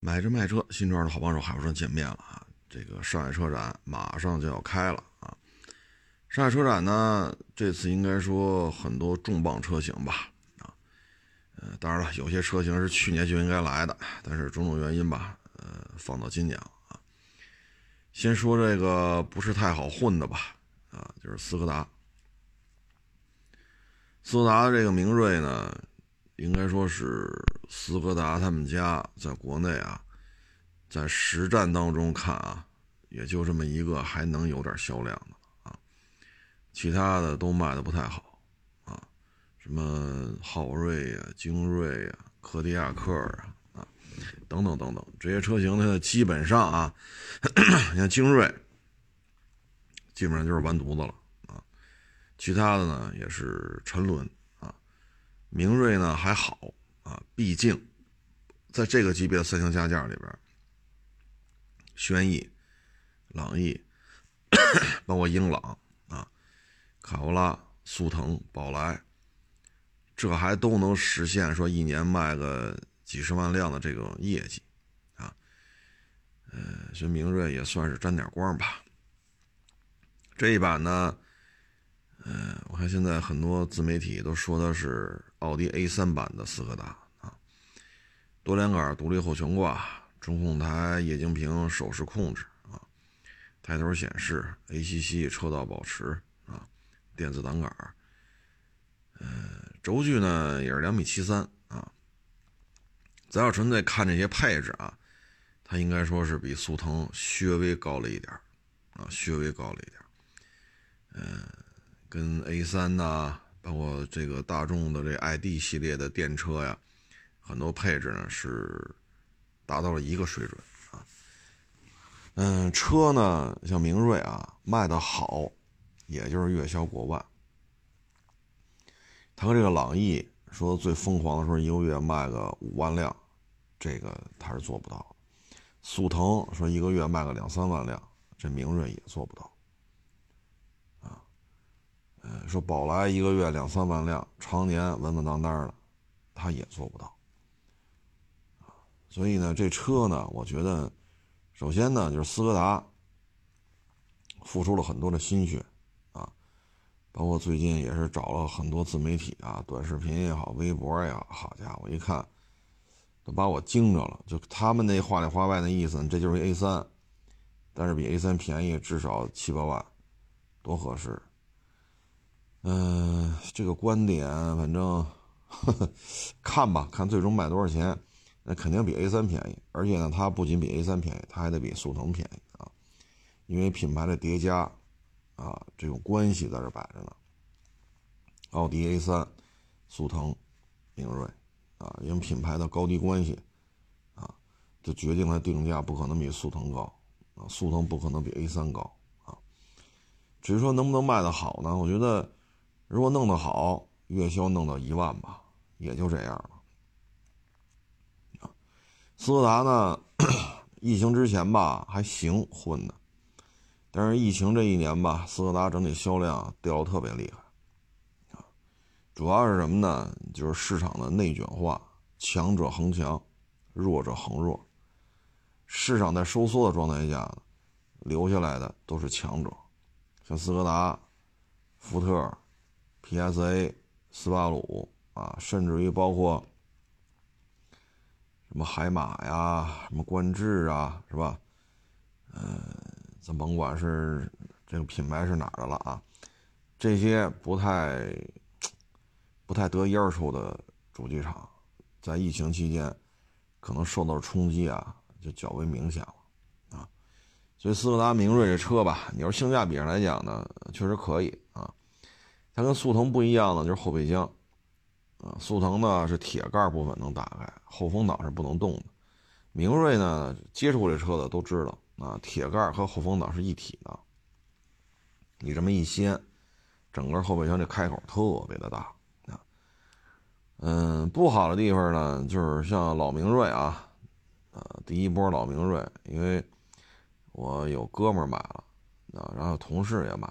买车卖车，新庄的好帮手海博车见面了啊！这个上海车展马上就要开了啊！上海车展呢，这次应该说很多重磅车型吧啊，呃，当然了，有些车型是去年就应该来的，但是种种原因吧，呃，放到今年了啊。先说这个不是太好混的吧啊，就是斯柯达，斯柯达的这个明锐呢。应该说是斯柯达他们家在国内啊，在实战当中看啊，也就这么一个还能有点销量的啊，其他的都卖的不太好啊，什么昊锐呀、精锐呀、柯迪亚克啊啊等等等等这些车型呢，基本上啊，你看精锐基本上就是完犊子了啊，其他的呢也是沉沦。明锐呢还好啊，毕竟在这个级别的三厢加价里边，轩逸、朗逸，包括英朗啊、卡罗拉、速腾、宝来，这还都能实现说一年卖个几十万辆的这个业绩啊。呃，这明锐也算是沾点光吧。这一版呢。嗯，我看现在很多自媒体都说的是奥迪 A3 版的斯柯达啊，多连杆独立后悬挂，中控台液晶屏手势控制啊，抬头显示，ACC 车道保持啊，电子挡杆，呃，轴距呢也是两米七三啊。咱要纯粹看这些配置啊，它应该说是比速腾略微高了一点啊，略微高了一点嗯。跟 A3 呐，包括这个大众的这 ID 系列的电车呀，很多配置呢是达到了一个水准啊。嗯，车呢像明锐啊卖的好，也就是月销过万。他和这个朗逸说最疯狂的时候一个月卖个五万辆，这个他是做不到。速腾说一个月卖个两三万辆，这明锐也做不到。说宝来一个月两三万辆，常年稳稳当当的，他也做不到。所以呢，这车呢，我觉得，首先呢，就是斯柯达付出了很多的心血啊，包括最近也是找了很多自媒体啊，短视频也好，微博也好，好家伙，一看都把我惊着了。就他们那话里话外的意思，这就是 A 三，但是比 A 三便宜至少七八万，多合适。嗯，这个观点反正呵呵看吧，看最终卖多少钱，那肯定比 A3 便宜。而且呢，它不仅比 A3 便宜，它还得比速腾便宜啊，因为品牌的叠加啊，这种关系在这摆着呢。奥迪 A3、速腾、明锐啊，因为品牌的高低关系啊，就决定了定价不可能比速腾高啊，速腾不可能比 A3 高啊。至于说能不能卖得好呢？我觉得。如果弄得好，月销弄到一万吧，也就这样了。斯柯达呢，疫情之前吧还行混的，但是疫情这一年吧，斯柯达整体销量掉的特别厉害。啊，主要是什么呢？就是市场的内卷化，强者恒强，弱者恒弱。市场在收缩的状态下，留下来的都是强者，像斯柯达、福特。P.S.A. 斯巴鲁啊，甚至于包括什么海马呀、什么观致啊，是吧？嗯，咱甭管是这个品牌是哪儿的了啊，这些不太不太得烟抽的主机厂，在疫情期间可能受到冲击啊，就较为明显了啊。所以斯柯达明锐这车吧，你要性价比上来讲呢，确实可以啊。它跟速腾不一样的就是后备箱，啊，速腾呢是铁盖部分能打开，后风挡是不能动的。明锐呢，接触过这车的都知道，啊，铁盖和后风挡是一体的。你这么一掀，整个后备箱这开口特别的大啊。嗯，不好的地方呢，就是像老明锐啊，呃，第一波老明锐，因为我有哥们买了，啊，然后同事也买。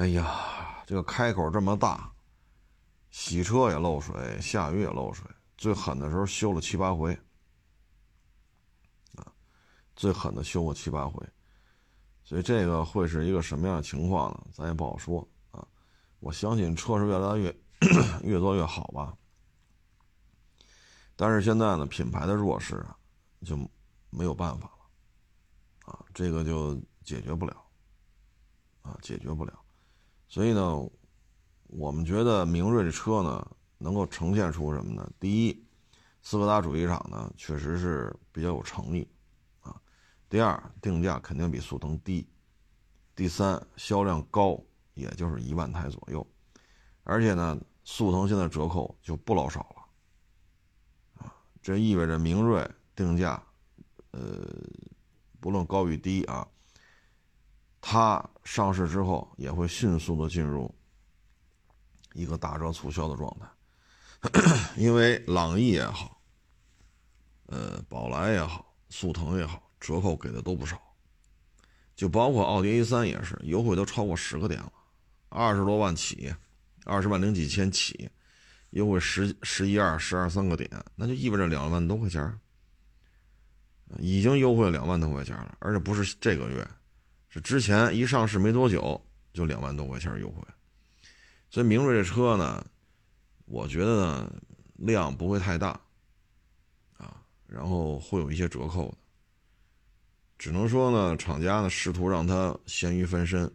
哎呀，这个开口这么大，洗车也漏水，下雨也漏水，最狠的时候修了七八回。最狠的修过七八回，所以这个会是一个什么样的情况呢？咱也不好说啊。我相信车是越来越 越做越好吧。但是现在呢，品牌的弱势啊，就没有办法了，啊，这个就解决不了，啊，解决不了。所以呢，我们觉得明锐这车呢，能够呈现出什么呢？第一，斯柯达主机厂呢，确实是比较有诚意，啊。第二，定价肯定比速腾低。第三，销量高，也就是一万台左右。而且呢，速腾现在折扣就不老少了。啊这意味着明锐定价，呃，不论高与低啊，它上市之后也会迅速的进入一个打折促销的状态，因为朗逸也好，呃，宝来也好，速腾也好，折扣给的都不少，就包括奥迪 A3 也是，优惠都超过十个点了，二十多万起，二十万零几千起。优惠十十一二十二三个点，那就意味着两万多块钱已经优惠了两万多块钱了，而且不是这个月，是之前一上市没多久就两万多块钱优惠。所以明锐这车呢，我觉得呢量不会太大，啊，然后会有一些折扣的，只能说呢厂家呢试图让它咸鱼翻身，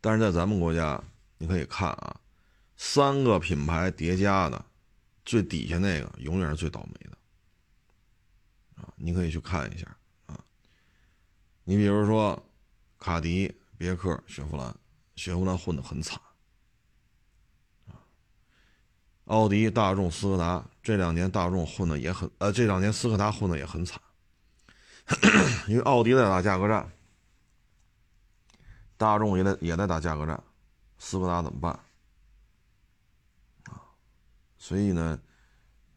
但是在咱们国家你可以看啊。三个品牌叠加的，最底下那个永远是最倒霉的啊！你可以去看一下。你比如说，卡迪、别克、雪佛兰，雪佛兰混得很惨。奥迪、大众、斯柯达这两年大众混的也很，呃，这两年斯柯达混的也很惨，因为奥迪在打价格战，大众也在也在打价格战，斯柯达怎么办？所以呢，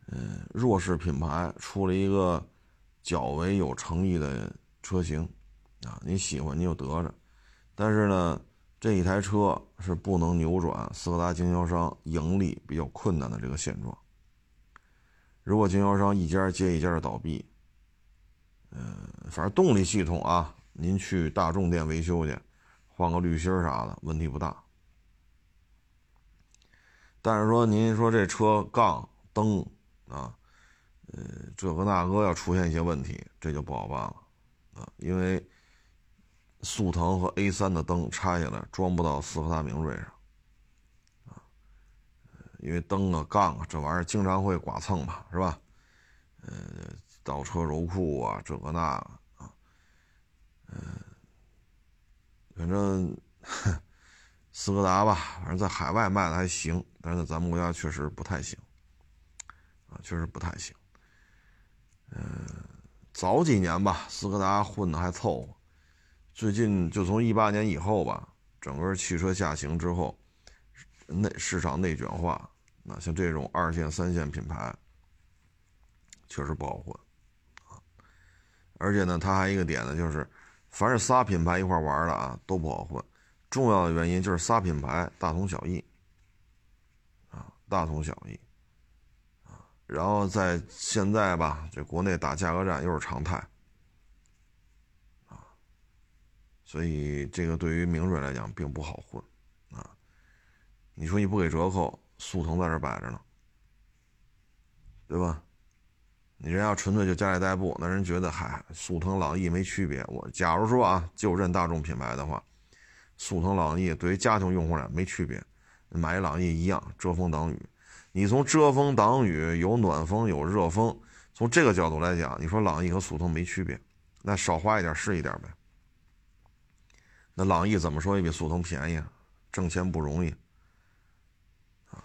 嗯，弱势品牌出了一个较为有诚意的车型，啊，你喜欢你就得着。但是呢，这一台车是不能扭转斯柯达经销商盈利比较困难的这个现状。如果经销商一家接一家的倒闭，嗯，反正动力系统啊，您去大众店维修去，换个滤芯啥的，问题不大。但是说，您说这车杠灯啊，呃，这个那个要出现一些问题，这就不好办了啊。因为速腾和 A3 的灯拆下来装不到斯柯达明锐上啊，因为灯啊、杠啊这玩意儿经常会剐蹭嘛，是吧？呃，倒车柔库啊，这个那个啊，嗯，反正。斯柯达吧，反正在海外卖的还行，但是在咱们国家确实不太行，啊，确实不太行。嗯，早几年吧，斯柯达混的还凑合，最近就从一八年以后吧，整个汽车下行之后，内市场内卷化，那像这种二线、三线品牌，确实不好混，啊，而且呢，它还一个点呢，就是凡是仨品牌一块玩的啊，都不好混。重要的原因就是仨品牌大同小异，啊，大同小异，啊，然后在现在吧，这国内打价格战又是常态，啊，所以这个对于明锐来讲并不好混，啊，你说你不给折扣，速腾在这摆着呢，对吧？你人要纯粹就家里代步，那人觉得嗨，速腾朗逸没区别。我假如说啊，就认大众品牌的话。速腾、朗逸对于家庭用户俩没区别，买朗逸一样遮风挡雨。你从遮风挡雨有暖风有热风，从这个角度来讲，你说朗逸和速腾没区别，那少花一点是一点呗。那朗逸怎么说也比速腾便宜，挣钱不容易啊。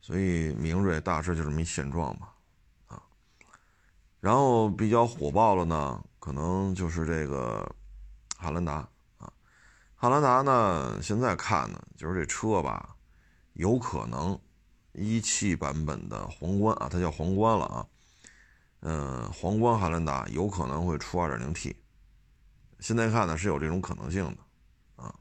所以明锐大致就这么一现状吧，啊。然后比较火爆了呢，可能就是这个汉兰达啊。汉兰达呢？现在看呢，就是这车吧，有可能一汽版本的皇冠啊，它叫皇冠了啊。嗯，皇冠汉兰达有可能会出 2.0T。现在看呢是有这种可能性的啊。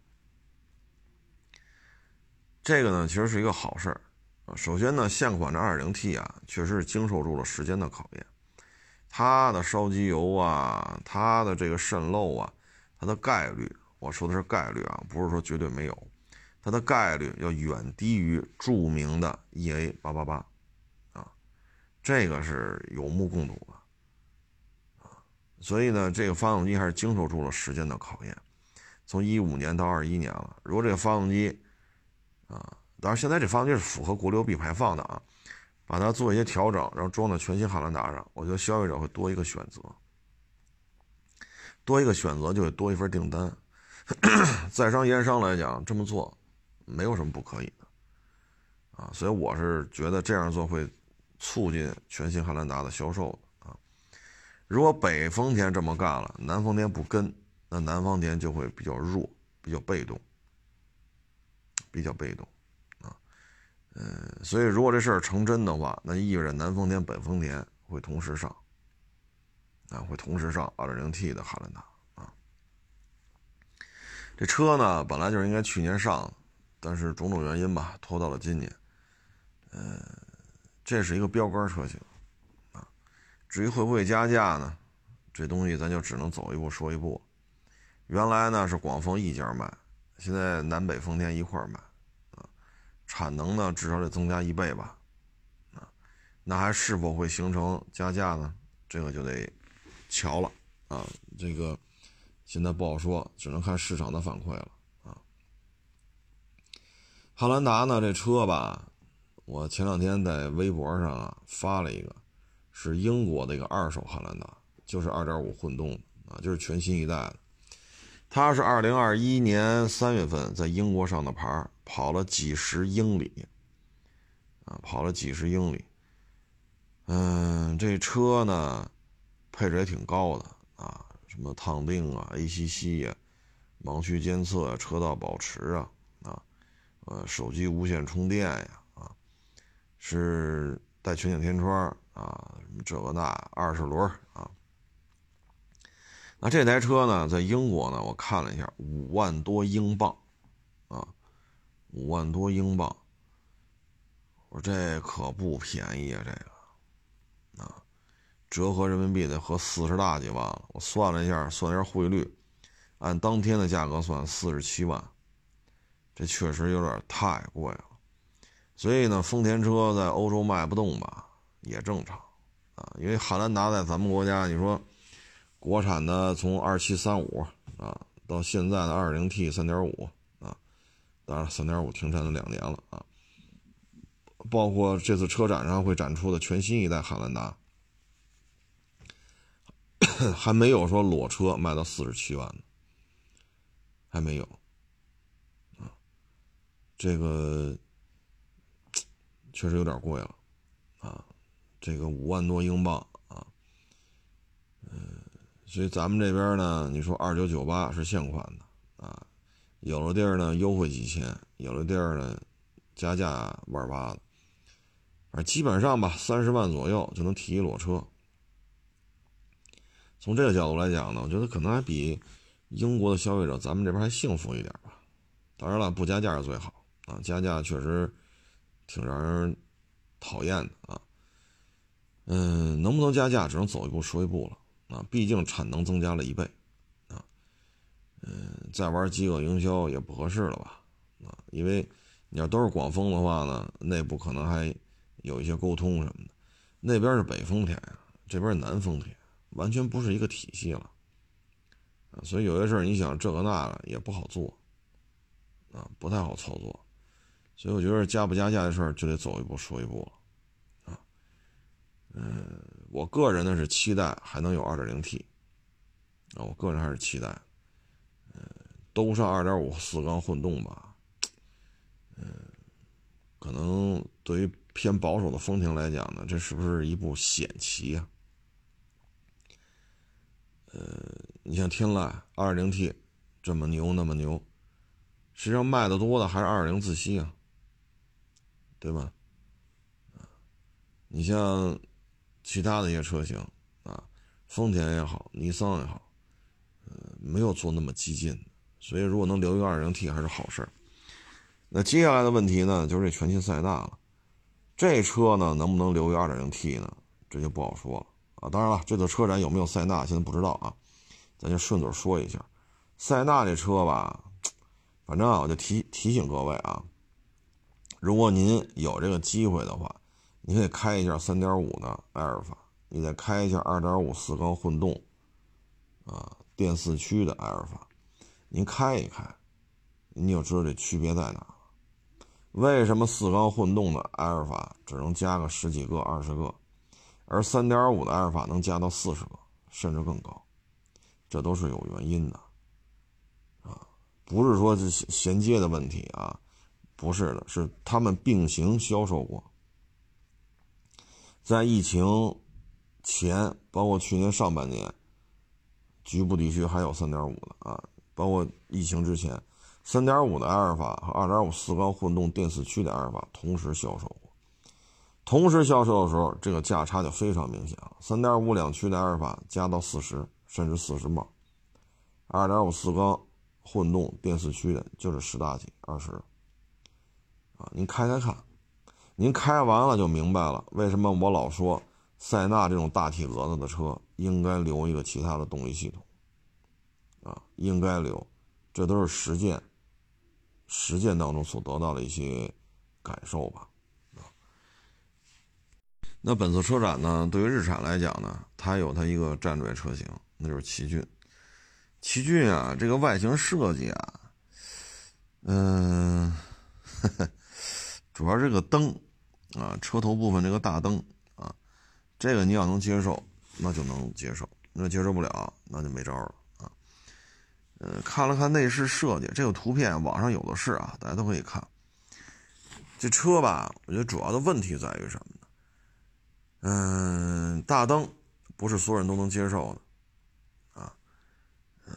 这个呢其实是一个好事儿啊。首先呢，现款的 2.0T 啊，确实是经受住了时间的考验。它的烧机油啊，它的这个渗漏啊，它的概率，我说的是概率啊，不是说绝对没有，它的概率要远低于著名的 EA 八八八啊，这个是有目共睹的啊，所以呢，这个发动机还是经受住了时间的考验，从一五年到二一年了，如果这个发动机啊，当然现在这发动机是符合国六 B 排放的啊。把它做一些调整，然后装到全新汉兰达上，我觉得消费者会多一个选择，多一个选择就会多一份订单。在商言商来讲，这么做没有什么不可以的啊，所以我是觉得这样做会促进全新汉兰达的销售啊。如果北丰田这么干了，南丰田不跟，那南丰田就会比较弱，比较被动，比较被动。啊嗯，所以如果这事儿成真的话，那意味着南丰田、北丰田会同时上，啊，会同时上 2.0T 的汉兰达啊。这车呢，本来就是应该去年上，但是种种原因吧，拖到了今年。嗯，这是一个标杆车型啊。至于会不会加价呢？这东西咱就只能走一步说一步。原来呢是广丰一家卖，现在南北丰田一块儿卖。产能呢，至少得增加一倍吧，啊，那还是否会形成加价呢？这个就得瞧了啊，这个现在不好说，只能看市场的反馈了啊。汉兰达呢，这车吧，我前两天在微博上啊发了一个，是英国的一个二手汉兰达，就是2.5混动啊，就是全新一代的，他是2021年3月份在英国上的牌跑了几十英里，啊，跑了几十英里。嗯，这车呢，配置也挺高的啊，什么烫定啊、ACC 呀、盲区监测、车道保持啊，啊，呃，手机无线充电呀，啊，是带全景天窗啊，什么这个那，二十轮啊。那这台车呢，在英国呢，我看了一下，五万多英镑，啊。五万多英镑，我说这可不便宜啊！这个啊，折合人民币得合四十大几万了。我算了一下，算一下汇率，按当天的价格算四十七万，这确实有点太贵了。所以呢，丰田车在欧洲卖不动吧，也正常啊。因为汉兰达在咱们国家，你说国产的从二七三五啊，到现在的二零 T 三点五啊。当然，三点五停产了两年了啊。包括这次车展上会展出的全新一代汉兰达，还没有说裸车卖到四十七万呢，还没有啊。这个确实有点贵了啊，这个五万多英镑啊，嗯，所以咱们这边呢，你说二九九八是现款的啊。有的地儿呢优惠几千，有的地儿呢加价万八的，反正基本上吧，三十万左右就能提一裸车。从这个角度来讲呢，我觉得可能还比英国的消费者咱们这边还幸福一点吧。当然了，不加价是最好啊，加价确实挺让人讨厌的啊。嗯，能不能加价，只能走一步说一步了啊，毕竟产能增加了一倍。啊嗯，再玩饥饿营销也不合适了吧？啊，因为你要都是广丰的话呢，内部可能还有一些沟通什么的。那边是北丰田，这边是南丰田，完全不是一个体系了。啊，所以有些事儿你想这个那个也不好做，啊，不太好操作。所以我觉得加不加价的事儿就得走一步说一步了。啊，嗯，我个人呢是期待还能有 2.0T，啊，我个人还是期待。都上二点五四缸混动吧，嗯，可能对于偏保守的丰田来讲呢，这是不是一步险棋啊？呃，你像天籁二点零 T 这么牛那么牛，实际上卖的多的还是二点零自吸啊，对吧？你像其他的一些车型啊，丰田也好，尼桑也好，呃，没有做那么激进。所以，如果能留一个 2.0T 还是好事儿。那接下来的问题呢，就是这全新塞纳了。这车呢，能不能留一个 2.0T 呢？这就不好说了啊。当然了，这次车展有没有塞纳，现在不知道啊。咱就顺嘴说一下，塞纳这车吧，反正啊，我就提提醒各位啊，如果您有这个机会的话，你可以开一下3.5的埃尔法，你再开一下2.5四缸混动，啊，电四驱的埃尔法，您开一开，你就知道这区别在哪。为什么四缸混动的埃尔法只能加个十几个、二十个，而3.5的埃尔法能加到四十个，甚至更高？这都是有原因的，啊，不是说这衔接的问题啊，不是的，是他们并行销售过，在疫情前，包括去年上半年，局部地区还有3.5的啊，包括疫情之前，3.5的阿尔法和2.5四缸混动电四驱的阿尔法同时销售过，同时销售的时候，这个价差就非常明显了，3.5两驱的阿尔法加到四十。甚至四十磅，二点五四缸混动电四驱的，就是十大几二十。啊，您开开看，您开完了就明白了，为什么我老说塞纳这种大体格子的车应该留一个其他的动力系统。啊，应该留，这都是实践，实践当中所得到的一些感受吧。那本次车展呢，对于日产来讲呢，它有它一个战略车型。那就是奇骏，奇骏啊，这个外形设计啊，嗯，主要这个灯啊，车头部分这个大灯啊，这个你要能接受，那就能接受；那接受不了，那就没招了啊。呃，看了看内饰设计，这个图片网上有的是啊，大家都可以看。这车吧，我觉得主要的问题在于什么呢？嗯，大灯不是所有人都能接受的啊。嗯，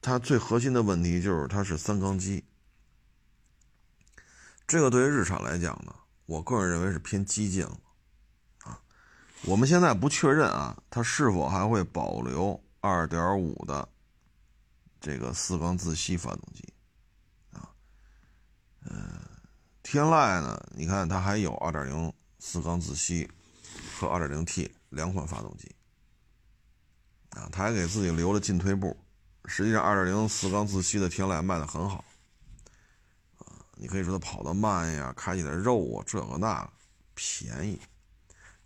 它最核心的问题就是它是三缸机，这个对于日产来讲呢，我个人认为是偏激进了啊。我们现在不确认啊，它是否还会保留2.5的这个四缸自吸发动机啊？嗯，天籁呢，你看它还有2.0四缸自吸和 2.0T 两款发动机。啊，他还给自己留了进退步。实际上，2.0四缸自吸的天籁卖的很好。你可以说它跑得慢呀，开起来肉啊，这个那个，便宜，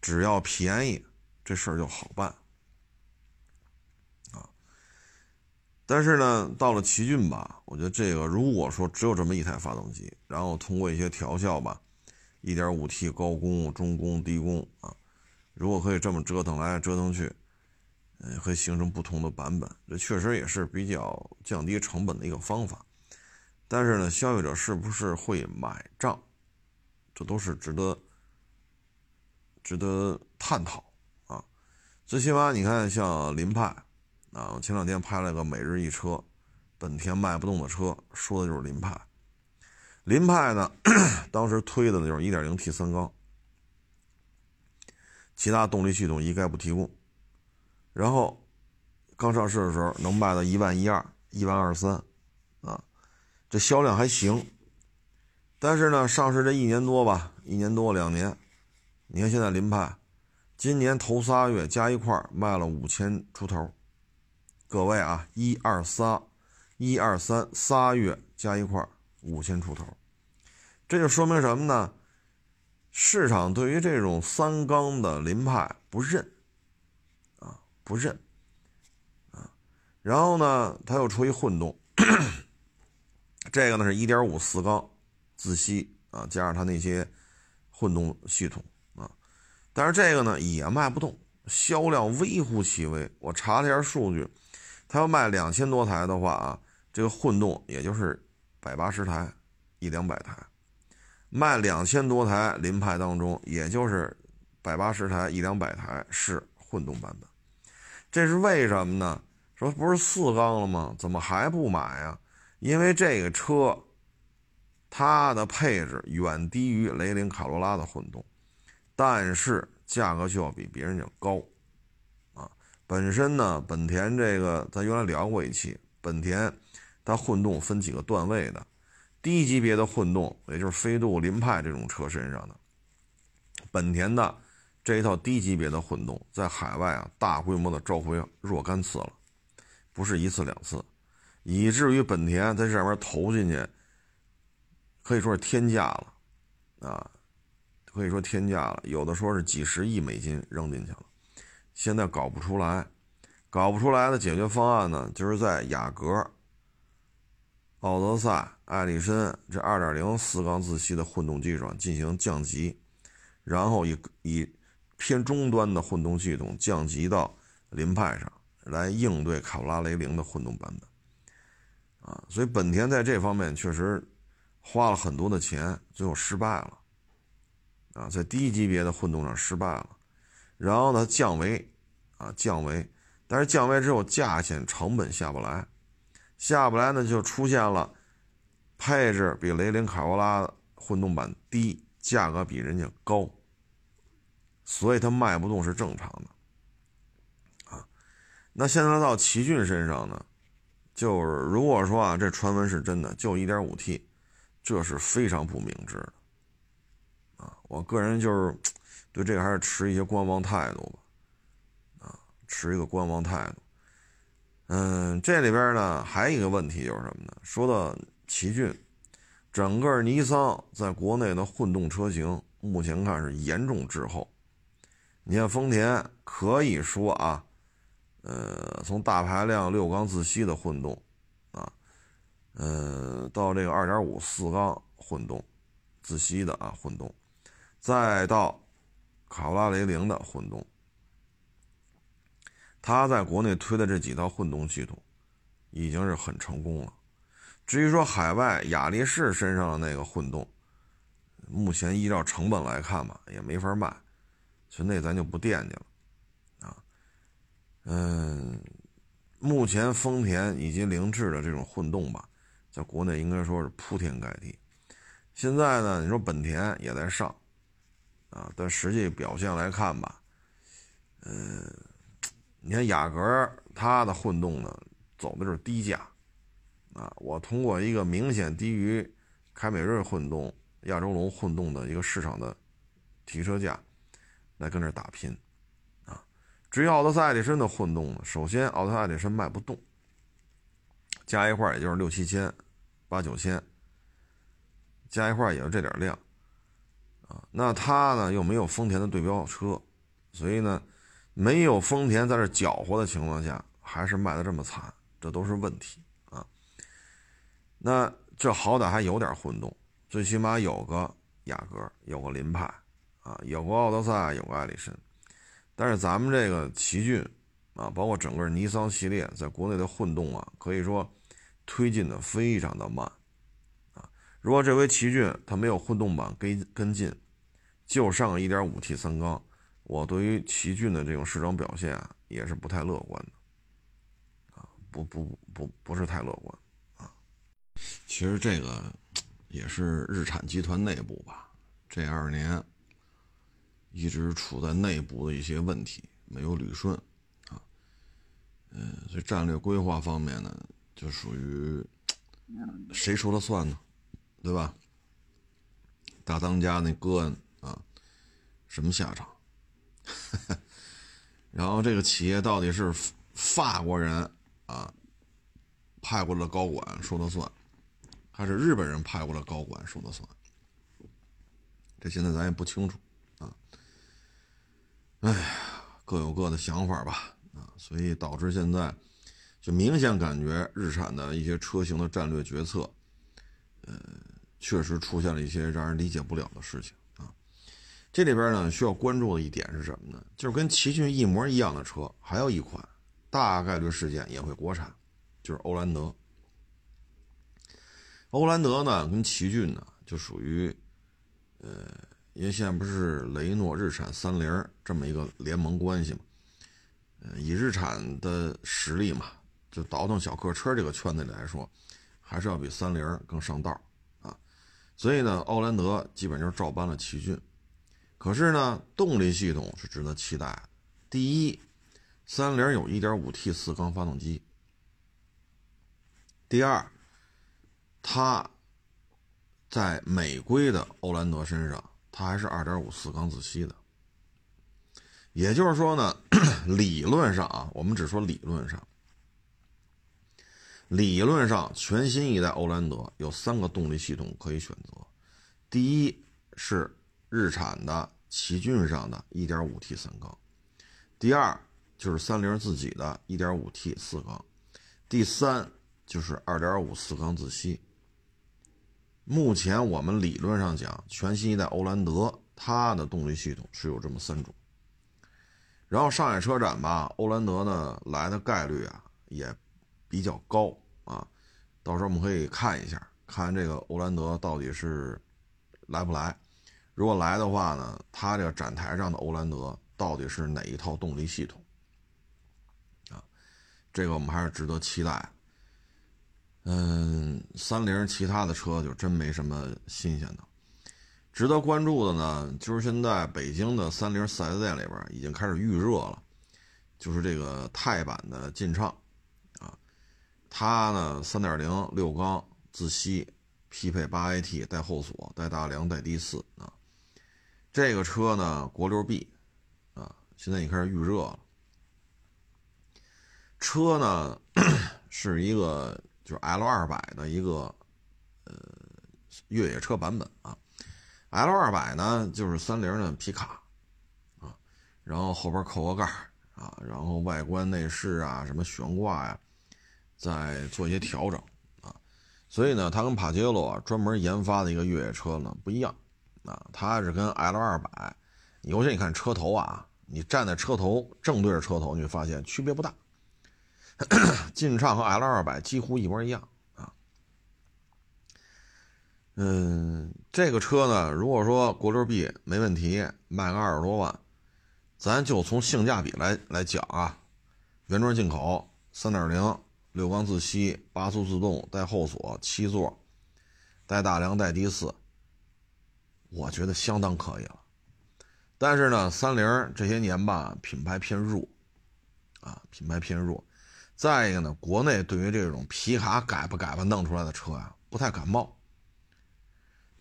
只要便宜，这事儿就好办。啊，但是呢，到了奇骏吧，我觉得这个如果说只有这么一台发动机，然后通过一些调校吧，1.5T 高功、中功、低功啊，如果可以这么折腾来折腾去。嗯，会形成不同的版本，这确实也是比较降低成本的一个方法。但是呢，消费者是不是会买账，这都是值得值得探讨啊。最起码你看，像凌派啊，我前两天拍了个每日一车，本田卖不动的车，说的就是凌派。凌派呢，当时推的就是 1.0T 三缸，其他动力系统一概不提供。然后，刚上市的时候能卖到一万一二、一万二三，这销量还行。但是呢，上市这一年多吧，一年多两年，你看现在凌派，今年头仨月加一块卖了五千出头。各位啊，一二三，一二三仨月加一块五千出头，这就说明什么呢？市场对于这种三缸的凌派不认啊。不认，啊，然后呢，它又出一混动，这个呢是1.5四缸自吸啊，加上它那些混动系统啊，但是这个呢也卖不动，销量微乎其微。我查了一下数据，它要卖两千多台的话啊，这个混动也就是百八十台，一两百台，卖两千多台凌派当中，也就是百八十台，一两百台是混动版本。这是为什么呢？说不是四缸了吗？怎么还不买呀？因为这个车，它的配置远低于雷凌卡罗拉的混动，但是价格就要比别人要高，啊，本身呢，本田这个咱原来聊过一期，本田它混动分几个段位的，低级别的混动，也就是飞度、凌派这种车身上的，本田的这一套低级别的混动在海外啊大规模的召回若干次了，不是一次两次，以至于本田在这上面投进去，可以说是天价了，啊，可以说天价了，有的说是几十亿美金扔进去了，现在搞不出来，搞不出来的解决方案呢，就是在雅阁、奥德赛、艾力绅这2.0四缸自吸的混动基础上进行降级，然后以以偏中端的混动系统降级到凌派上来应对卡罗拉雷凌的混动版本，啊，所以本田在这方面确实花了很多的钱，最后失败了，啊，在低级别的混动上失败了，然后呢降维，啊降维，但是降维之后价钱成本下不来，下不来呢就出现了配置比雷凌卡罗拉混动版低，价格比人家高。所以它卖不动是正常的，啊，那现在到奇骏身上呢，就是如果说啊，这传闻是真的，就 1.5T，这是非常不明智的，啊，我个人就是对这个还是持一些观望态度吧，啊，持一个观望态度。嗯，这里边呢还有一个问题就是什么呢？说到奇骏，整个尼桑在国内的混动车型目前看是严重滞后。你看丰田可以说啊，呃，从大排量六缸自吸的混动，啊，呃，到这个二点五四缸混动自吸的啊混动，再到卡罗拉雷凌的混动，它在国内推的这几套混动系统已经是很成功了。至于说海外雅力士身上的那个混动，目前依照成本来看吧，也没法卖。所以那咱就不惦记了，嗯，目前丰田以及凌志的这种混动吧，在国内应该说是铺天盖地。现在呢，你说本田也在上，啊，但实际表现来看吧，嗯，你看雅阁它的混动呢，走的就是低价，啊，我通过一个明显低于凯美瑞混动、亚洲龙混动的一个市场的提车价。来跟这打拼，至于奥德赛、艾力绅的混动呢，首先奥德赛、艾力绅卖不动，加一块也就是六七千、八九千，加一块也就这点量，啊，那它呢又没有丰田的对标车，所以呢，没有丰田在这搅和的情况下，还是卖的这么惨，这都是问题啊。那这好歹还有点混动，最起码有个雅阁，有个凌派。啊，有个奥德赛，有个艾力绅，但是咱们这个奇骏啊，包括整个尼桑系列，在国内的混动啊，可以说推进的非常的慢啊。如果这回奇骏它没有混动版跟跟进，就上 1.5T 三缸，我对于奇骏的这种市场表现啊，也是不太乐观的啊，不不不不是太乐观啊。其实这个也是日产集团内部吧，这二年。一直处在内部的一些问题没有捋顺，啊，嗯，所以战略规划方面呢，就属于谁说了算呢？对吧？大当家那哥啊，什么下场？然后这个企业到底是法国人啊派过来的高管说了算，还是日本人派过来高管说了算？这现在咱也不清楚。哎呀，各有各的想法吧，啊，所以导致现在就明显感觉日产的一些车型的战略决策，呃，确实出现了一些让人理解不了的事情啊。这里边呢需要关注的一点是什么呢？就是跟奇骏一模一样的车，还有一款大概率事件也会国产，就是欧蓝德。欧蓝德呢跟奇骏呢就属于，呃。因为现在不是雷诺、日产、三菱这么一个联盟关系嘛，呃，以日产的实力嘛，就倒腾小客车这个圈子里来说，还是要比三菱更上道啊。所以呢，奥兰德基本就是照搬了奇骏，可是呢，动力系统是值得期待。第一，三菱有 1.5T 四缸发动机；第二，它在美规的欧蓝德身上。它还是2.5四缸自吸的，也就是说呢，理论上啊，我们只说理论上，理论上全新一代欧蓝德有三个动力系统可以选择。第一是日产的奇骏上的 1.5T 三缸，第二就是三菱自己的 1.5T 四缸，第三就是2.5四缸自吸。目前我们理论上讲，全新一代欧蓝德它的动力系统是有这么三种。然后上海车展吧，欧蓝德呢来的概率啊也比较高啊，到时候我们可以看一下，看这个欧蓝德到底是来不来。如果来的话呢，它这个展台上的欧蓝德到底是哪一套动力系统啊？这个我们还是值得期待。嗯，三菱其他的车就真没什么新鲜的。值得关注的呢，就是现在北京的三菱 4S 店里边已经开始预热了，就是这个泰版的劲畅，啊，它呢3.0六缸自吸，匹配 8AT 带后锁、带大梁、带低四啊，这个车呢国六 B，啊，现在已开始预热了。车呢 是一个就是 L 二百的一个呃越野车版本啊。L 二百呢，就是三菱的皮卡，啊，然后后边扣个盖啊，然后外观内饰啊，什么悬挂呀，再做一些调整啊，所以呢，它跟帕杰罗专门研发的一个越野车呢不一样啊，它是跟 L 二百，尤其你看车头啊，你站在车头正对着车头，你会发现区别不大，劲畅和 L 二百几乎一模一样啊。嗯，这个车呢，如果说国六 B 没问题，卖个二十多万，咱就从性价比来来讲啊，原装进口，三点零六缸自吸，八速自动，带后锁，七座，带大梁，带低四，我觉得相当可以了。但是呢，三菱这些年吧，品牌偏弱，啊，品牌偏弱。再一个呢，国内对于这种皮卡改吧改吧弄出来的车呀，不太感冒。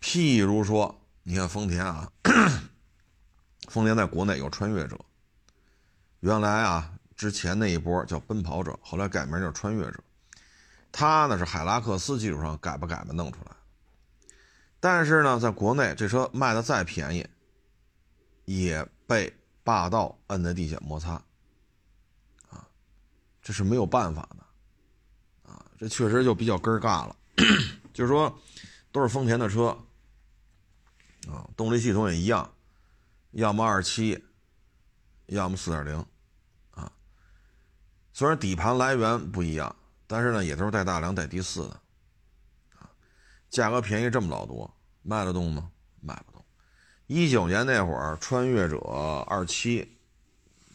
譬如说，你看丰田啊，丰田在国内有穿越者，原来啊，之前那一波叫奔跑者，后来改名叫穿越者，它呢是海拉克斯基础上改吧改吧弄出来，但是呢，在国内这车卖的再便宜，也被霸道摁在地下摩擦，这是没有办法的，啊，这确实就比较根儿尬了，就是说，都是丰田的车。啊，动力系统也一样，要么二七，要么四点零，啊，虽然底盘来源不一样，但是呢，也都是带大梁、带低四的，啊，价格便宜这么老多，卖得动吗？卖不动。一九年那会儿，穿越者二七，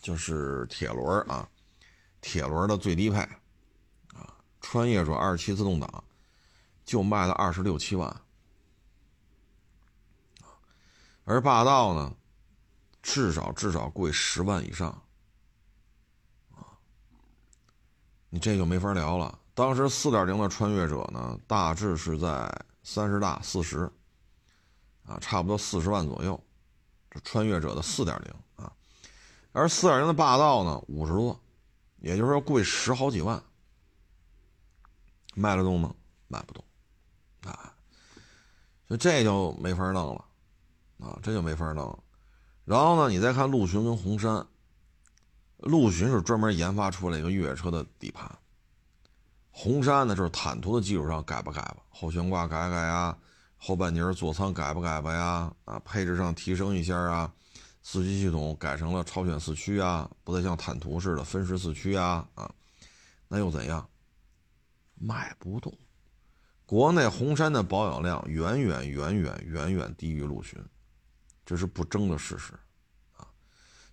就是铁轮啊，铁轮的最低配，啊，穿越者二七自动挡，就卖了二十六七万。而霸道呢，至少至少贵十万以上，啊，你这就没法聊了。当时四点零的穿越者呢，大致是在三十大四十，啊，差不多四十万左右。这穿越者的四点零啊，而四点零的霸道呢，五十多，也就是说贵十好几万，卖得动吗？卖不动，啊，所以这就没法弄了。啊，这就没法弄。然后呢，你再看陆巡跟红山，陆巡是专门研发出来一个越野车的底盘，红山呢就是坦途的基础上改吧改吧，后悬挂改改呀，后半截座舱改吧改吧呀，啊，配置上提升一下啊，四驱系统改成了超选四驱啊，不再像坦途似的分时四驱啊，啊，那又怎样？卖不动。国内红山的保有量远远远远远远低于陆巡。这是不争的事实，啊，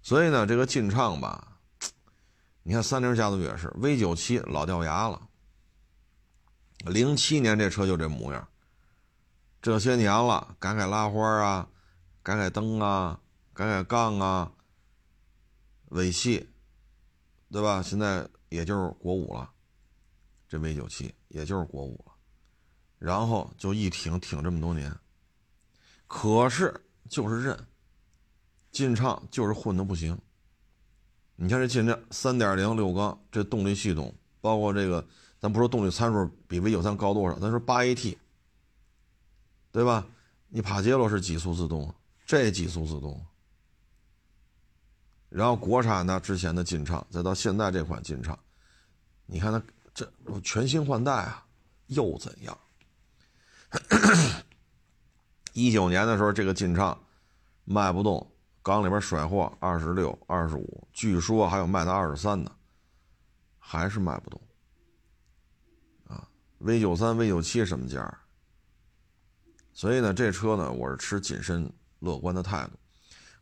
所以呢，这个劲畅吧，你看三菱家族也是 V 九七老掉牙了，零七年这车就这模样，这些年了，改改拉花啊，改改灯啊，改改杠啊，尾气，对吧？现在也就是国五了，这 V 九七也就是国五了，然后就一挺挺这么多年，可是。就是认，劲畅就是混的不行，你看这进量三点零六缸，这动力系统，包括这个，咱不说动力参数比 V 九三高多少，咱说八 AT，对吧？你帕杰罗是几速自动，这几速自动。然后国产的之前的劲畅，再到现在这款劲畅，你看它这全新换代啊，又怎样？一九年的时候，这个劲畅卖不动，缸里边甩货二十六、二十五，据说还有卖到二十三的，还是卖不动。啊，V 九三、V 九七什么价？所以呢，这车呢，我是持谨慎乐观的态度。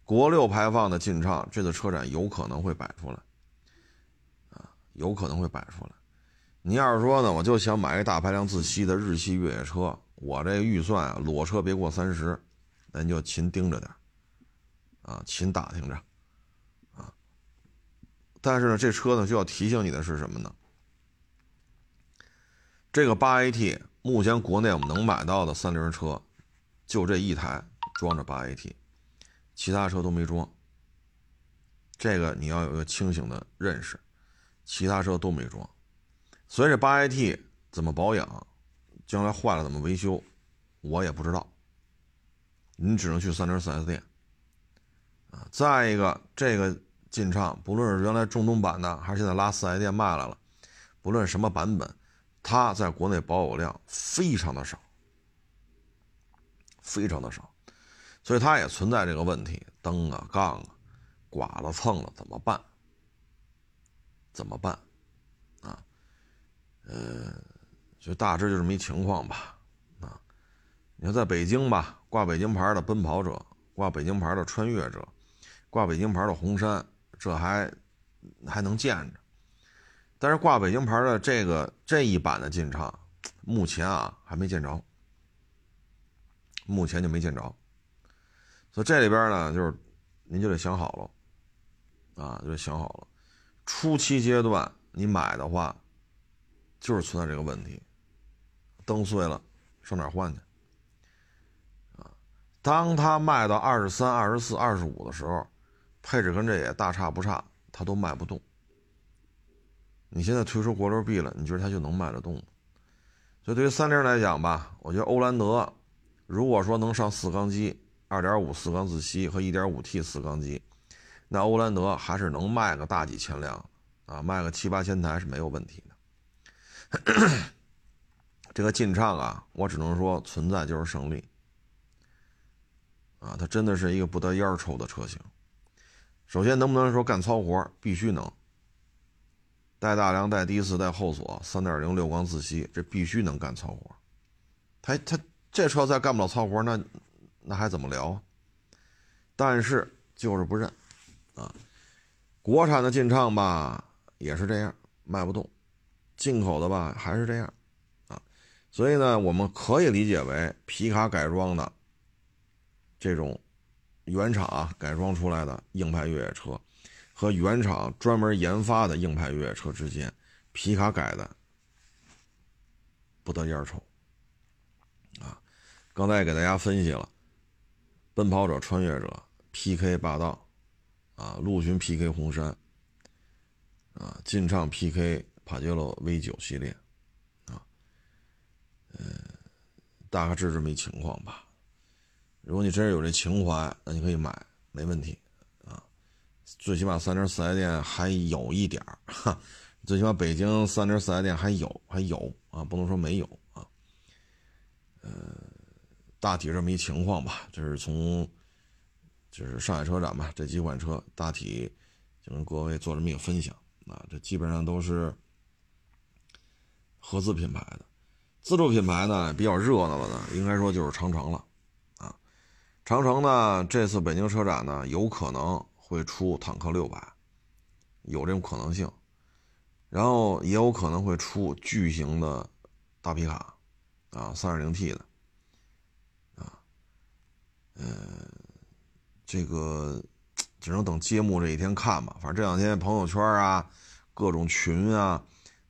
国六排放的劲畅，这次车展有可能会摆出来，啊，有可能会摆出来。你要是说呢，我就想买一大排量自吸的日系越野车，我这预算啊，裸车别过三十，那你就勤盯着点，啊，勤打听着，啊。但是呢，这车呢，需要提醒你的是什么呢？这个八 AT，目前国内我们能买到的三菱车，就这一台装着八 AT。其他车都没装，这个你要有一个清醒的认识。其他车都没装，所以这八 AT 怎么保养，将来坏了怎么维修，我也不知道。你只能去三菱 4S 店啊。再一个，这个劲畅，不论是原来中东版的，还是现在拉四 S 店卖来了，不论什么版本，它在国内保有量非常的少，非常的少。所以它也存在这个问题，灯啊、杠啊，刮了蹭了怎么办？怎么办？啊，呃，就大致就这么一情况吧。啊，你说在北京吧，挂北京牌的奔跑者，挂北京牌的穿越者，挂北京牌的红山，这还还能见着。但是挂北京牌的这个这一版的进场，目前啊还没见着，目前就没见着。所以这里边呢，就是您就得想好了，啊，就得想好了。初期阶段你买的话，就是存在这个问题，灯碎了，上哪换去？啊，当它卖到二十三、二十四、二十五的时候，配置跟这也大差不差，它都卖不动。你现在推出国六 B 了，你觉得它就能卖得动？所以对于三菱来讲吧，我觉得欧蓝德，如果说能上四缸机。二点五四缸自吸和一点五 T 四缸机，那欧蓝德还是能卖个大几千辆啊，卖个七八千台是没有问题的。这个劲畅啊，我只能说存在就是胜利啊，它真的是一个不得烟抽的车型。首先，能不能说干糙活？必须能。带大梁、带低四、带后锁，三点零六缸自吸，这必须能干糙活。它它这车再干不了糙活，那。那还怎么聊？但是就是不认，啊，国产的劲畅吧也是这样，卖不动；进口的吧还是这样，啊，所以呢，我们可以理解为皮卡改装的这种原厂啊改装出来的硬派越野车，和原厂专门研发的硬派越野车之间，皮卡改的不得烟抽，啊，刚才也给大家分析了。奔跑者、穿越者、PK 霸道，啊，陆巡 PK 红山，啊，劲畅 PK 帕杰罗 V 九系列，啊，嗯，大概是这么一情况吧。如果你真是有这情怀，那你可以买，没问题，啊，最起码三菱四 S 店还有一点儿，哈，最起码北京三菱四 S 店还有，还有啊，不能说没有啊，呃。大体这么一情况吧，就是从就是上海车展吧，这几款车大体就跟各位做这么一个分享啊，这基本上都是合资品牌的，自主品牌呢比较热闹的呢，应该说就是长城了啊。长城呢这次北京车展呢有可能会出坦克六百，有这种可能性，然后也有可能会出巨型的大皮卡啊，三点零 T 的。呃，这个只能等揭幕这一天看吧。反正这两天朋友圈啊，各种群啊，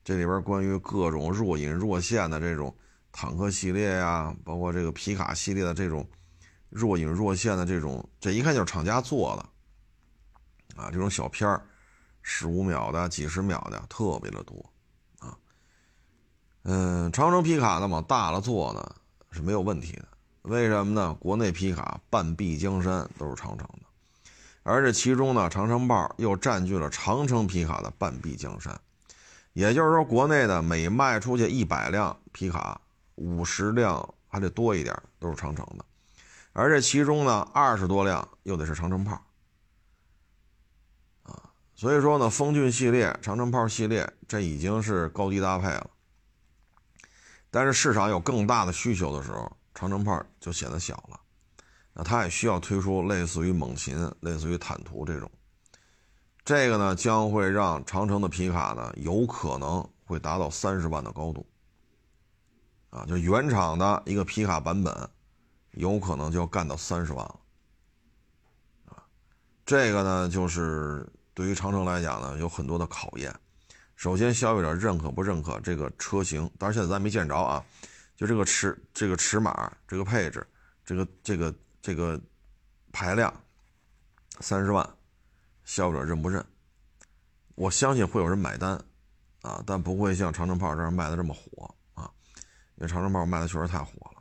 这里边关于各种若隐若现的这种坦克系列呀，包括这个皮卡系列的这种若隐若现的这种，这一看就是厂家做的啊，这种小片儿十五秒的、几十秒的特别的多啊。嗯，长城皮卡呢往大了做呢是没有问题的，为什么呢？国内皮卡半壁江山都是长城的，而这其中呢，长城炮又占据了长城皮卡的半壁江山。也就是说，国内的每卖出去一百辆皮卡，五十辆还得多一点，都是长城的。而这其中呢，二十多辆又得是长城炮，啊，所以说呢，风骏系列、长城炮系列，这已经是高低搭配了。但是市场有更大的需求的时候，长城炮就显得小了。那它也需要推出类似于猛禽、类似于坦途这种。这个呢，将会让长城的皮卡呢，有可能会达到三十万的高度，啊，就原厂的一个皮卡版本，有可能就要干到三十万了，啊，这个呢，就是对于长城来讲呢，有很多的考验。首先，消费者认可不认可这个车型？当然，现在咱没见着啊，就这个尺、这个尺码、这个配置、这个、这个、这个排量，三十万。消费者认不认？我相信会有人买单，啊，但不会像长城炮这样卖的这么火啊，因为长城炮卖的确实太火了。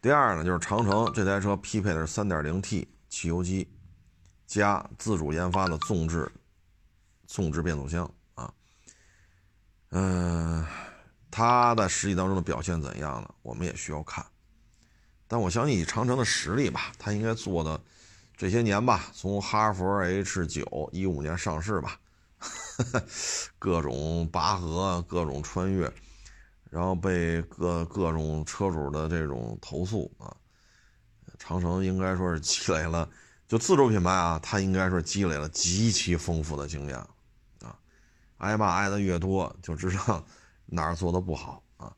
第二呢，就是长城这台车匹配的是 3.0T 汽油机加自主研发的纵置纵置变速箱啊，嗯，它在实际当中的表现怎样呢？我们也需要看，但我相信以长城的实力吧，它应该做的。这些年吧，从哈弗 H 九一五年上市吧，各种拔河，各种穿越，然后被各各种车主的这种投诉啊，长城应该说是积累了，就自主品牌啊，它应该说积累了极其丰富的经验啊，挨骂挨的越多，就知道哪儿做的不好啊，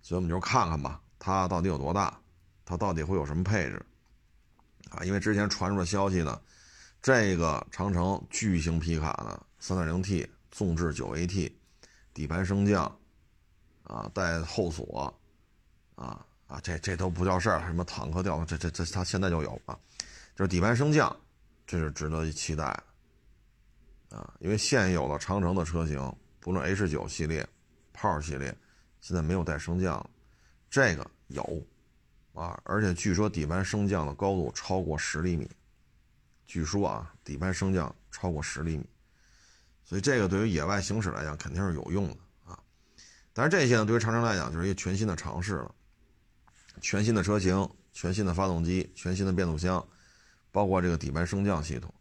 所以我们就看看吧，它到底有多大，它到底会有什么配置。啊，因为之前传出的消息呢，这个长城巨型皮卡呢，3.0T 纵置 9AT，底盘升降，啊，带后锁，啊啊，这这都不叫事儿，什么坦克吊，这这这它现在就有啊，就是底盘升降，这是值得期待的，啊，因为现有的长城的车型，不论 H9 系列、炮系列，现在没有带升降了，这个有。啊，而且据说底盘升降的高度超过十厘米，据说啊，底盘升降超过十厘米，所以这个对于野外行驶来讲肯定是有用的啊。但是这些呢，对于长城来讲就是一个全新的尝试了，全新的车型、全新的发动机、全新的变速箱，包括这个底盘升降系统，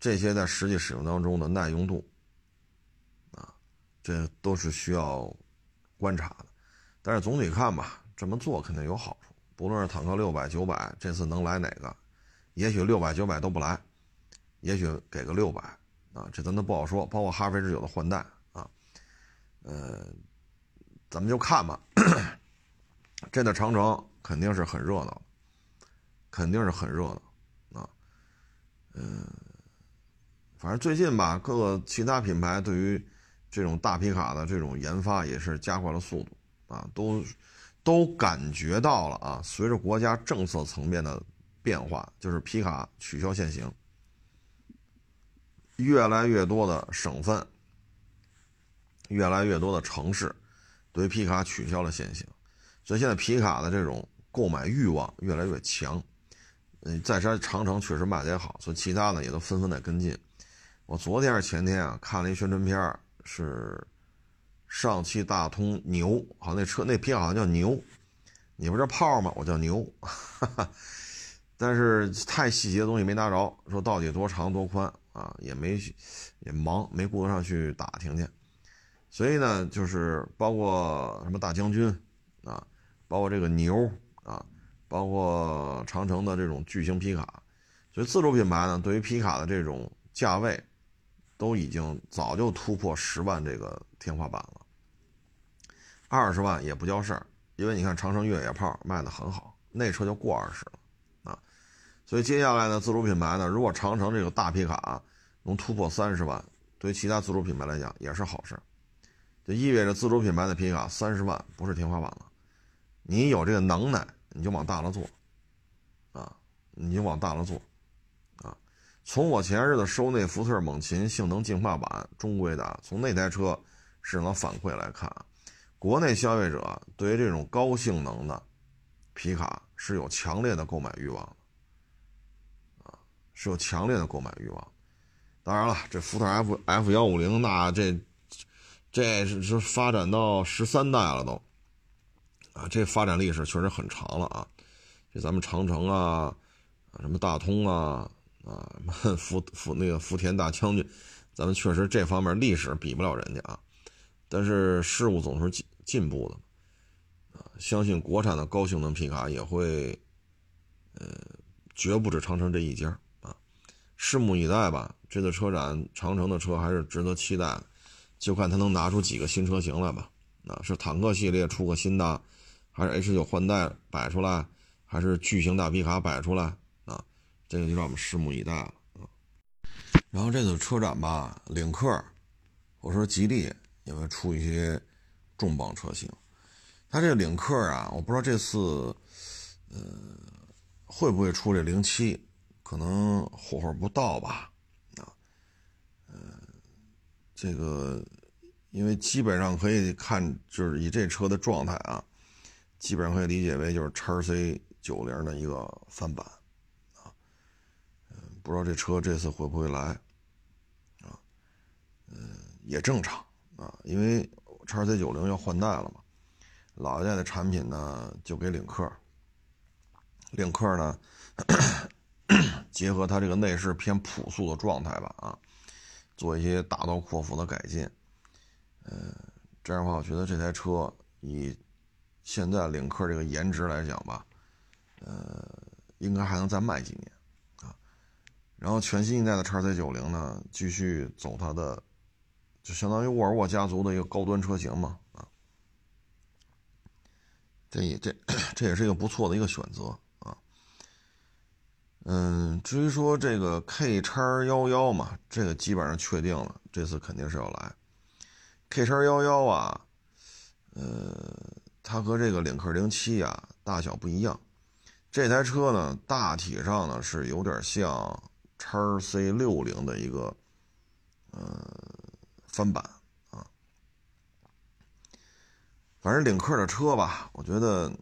这些在实际使用当中的耐用度，这都是需要观察的。但是总体看吧，这么做肯定有好处。不论是坦克六百、九百，这次能来哪个？也许六百、九百都不来，也许给个六百啊，这咱都不好说。包括哈弗 H 九的换代啊，呃，咱们就看吧。这的长城肯定是很热闹，肯定是很热闹啊。嗯，反正最近吧，各个其他品牌对于这种大皮卡的这种研发也是加快了速度啊，都。都感觉到了啊！随着国家政策层面的变化，就是皮卡取消限行，越来越多的省份、越来越多的城市对皮卡取消了限行，所以现在皮卡的这种购买欲望越来越强。嗯，再说长城确实卖的也好，所以其他的也都纷纷在跟进。我昨天还是前天啊，看了一宣传片是。上汽大通牛，好，那车那皮好像叫牛，你不是炮吗？我叫牛，哈 哈但是太细节的东西没拿着，说到底多长多宽啊，也没也忙，没顾得上去打听去。所以呢，就是包括什么大将军啊，包括这个牛啊，包括长城的这种巨型皮卡，所以自主品牌呢，对于皮卡的这种价位，都已经早就突破十万这个天花板了。二十万也不叫事儿，因为你看长城越野炮卖的很好，那车就过二十了，啊，所以接下来呢，自主品牌呢，如果长城这个大皮卡能突破三十万，对于其他自主品牌来讲也是好事，就意味着自主品牌的皮卡三十万不是天花板了，你有这个能耐，你就往大了做，啊，你就往大了做，从我前日的收那福特猛禽性能进化版中规的，从那台车市场反馈来看，国内消费者对于这种高性能的皮卡是有强烈的购买欲望的，啊，是有强烈的购买欲望。当然了，这福特 F F 幺五零那这这是是发展到十三代了都，啊，这发展历史确实很长了啊。这咱们长城啊，什么大通啊，啊，福福那个福田大将军，咱们确实这方面历史比不了人家啊。但是事物总是进进步的，啊，相信国产的高性能皮卡也会，呃，绝不止长城这一家啊。拭目以待吧，这次车展长城的车还是值得期待的，就看他能拿出几个新车型来吧。啊，是坦克系列出个新的，还是 H 九换代摆出来，还是巨型大皮卡摆出来？这个就让我们拭目以待了啊。然后这次车展吧，领克，我说吉利也会出一些重磅车型。它这个领克啊，我不知道这次，呃，会不会出这零七。可能火候不到吧，啊，嗯，这个，因为基本上可以看，就是以这车的状态啊，基本上可以理解为就是叉 C 九零的一个翻版，不知道这车这次会不会来，啊，嗯，也正常啊，因为叉 C 九零要换代了嘛，老一代的产品呢就给领克，领克呢。结合它这个内饰偏朴素的状态吧，啊，做一些大刀阔斧的改进，嗯，这样的话，我觉得这台车以现在领克这个颜值来讲吧，呃，应该还能再卖几年，然后全新一代的叉 C 九零呢，继续走它的，就相当于沃尔沃家族的一个高端车型嘛，啊，这也这 这也是一个不错的一个选择啊。嗯，至于说这个 K 叉幺幺嘛，这个基本上确定了，这次肯定是要来。K 叉幺幺啊，呃，它和这个领克零七啊大小不一样。这台车呢，大体上呢是有点像叉 C 六零的一个呃翻版啊。反正领克的车吧，我觉得。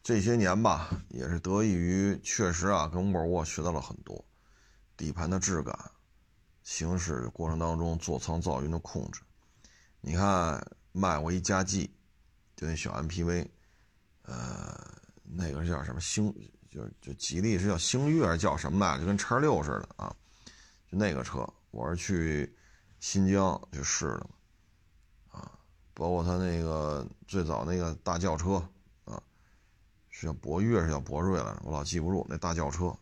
这些年吧，也是得益于确实啊，跟沃尔沃学到了很多，底盘的质感，行驶过程当中座舱噪音的控制。你看，卖过一加 G，就那小 MPV，呃，那个叫什么星，就就吉利是叫星越，叫什么来着？就跟叉六似的啊，就那个车，我是去新疆去试的啊，包括它那个最早那个大轿车啊。是叫博越，是叫博瑞了，我老记不住那大轿车，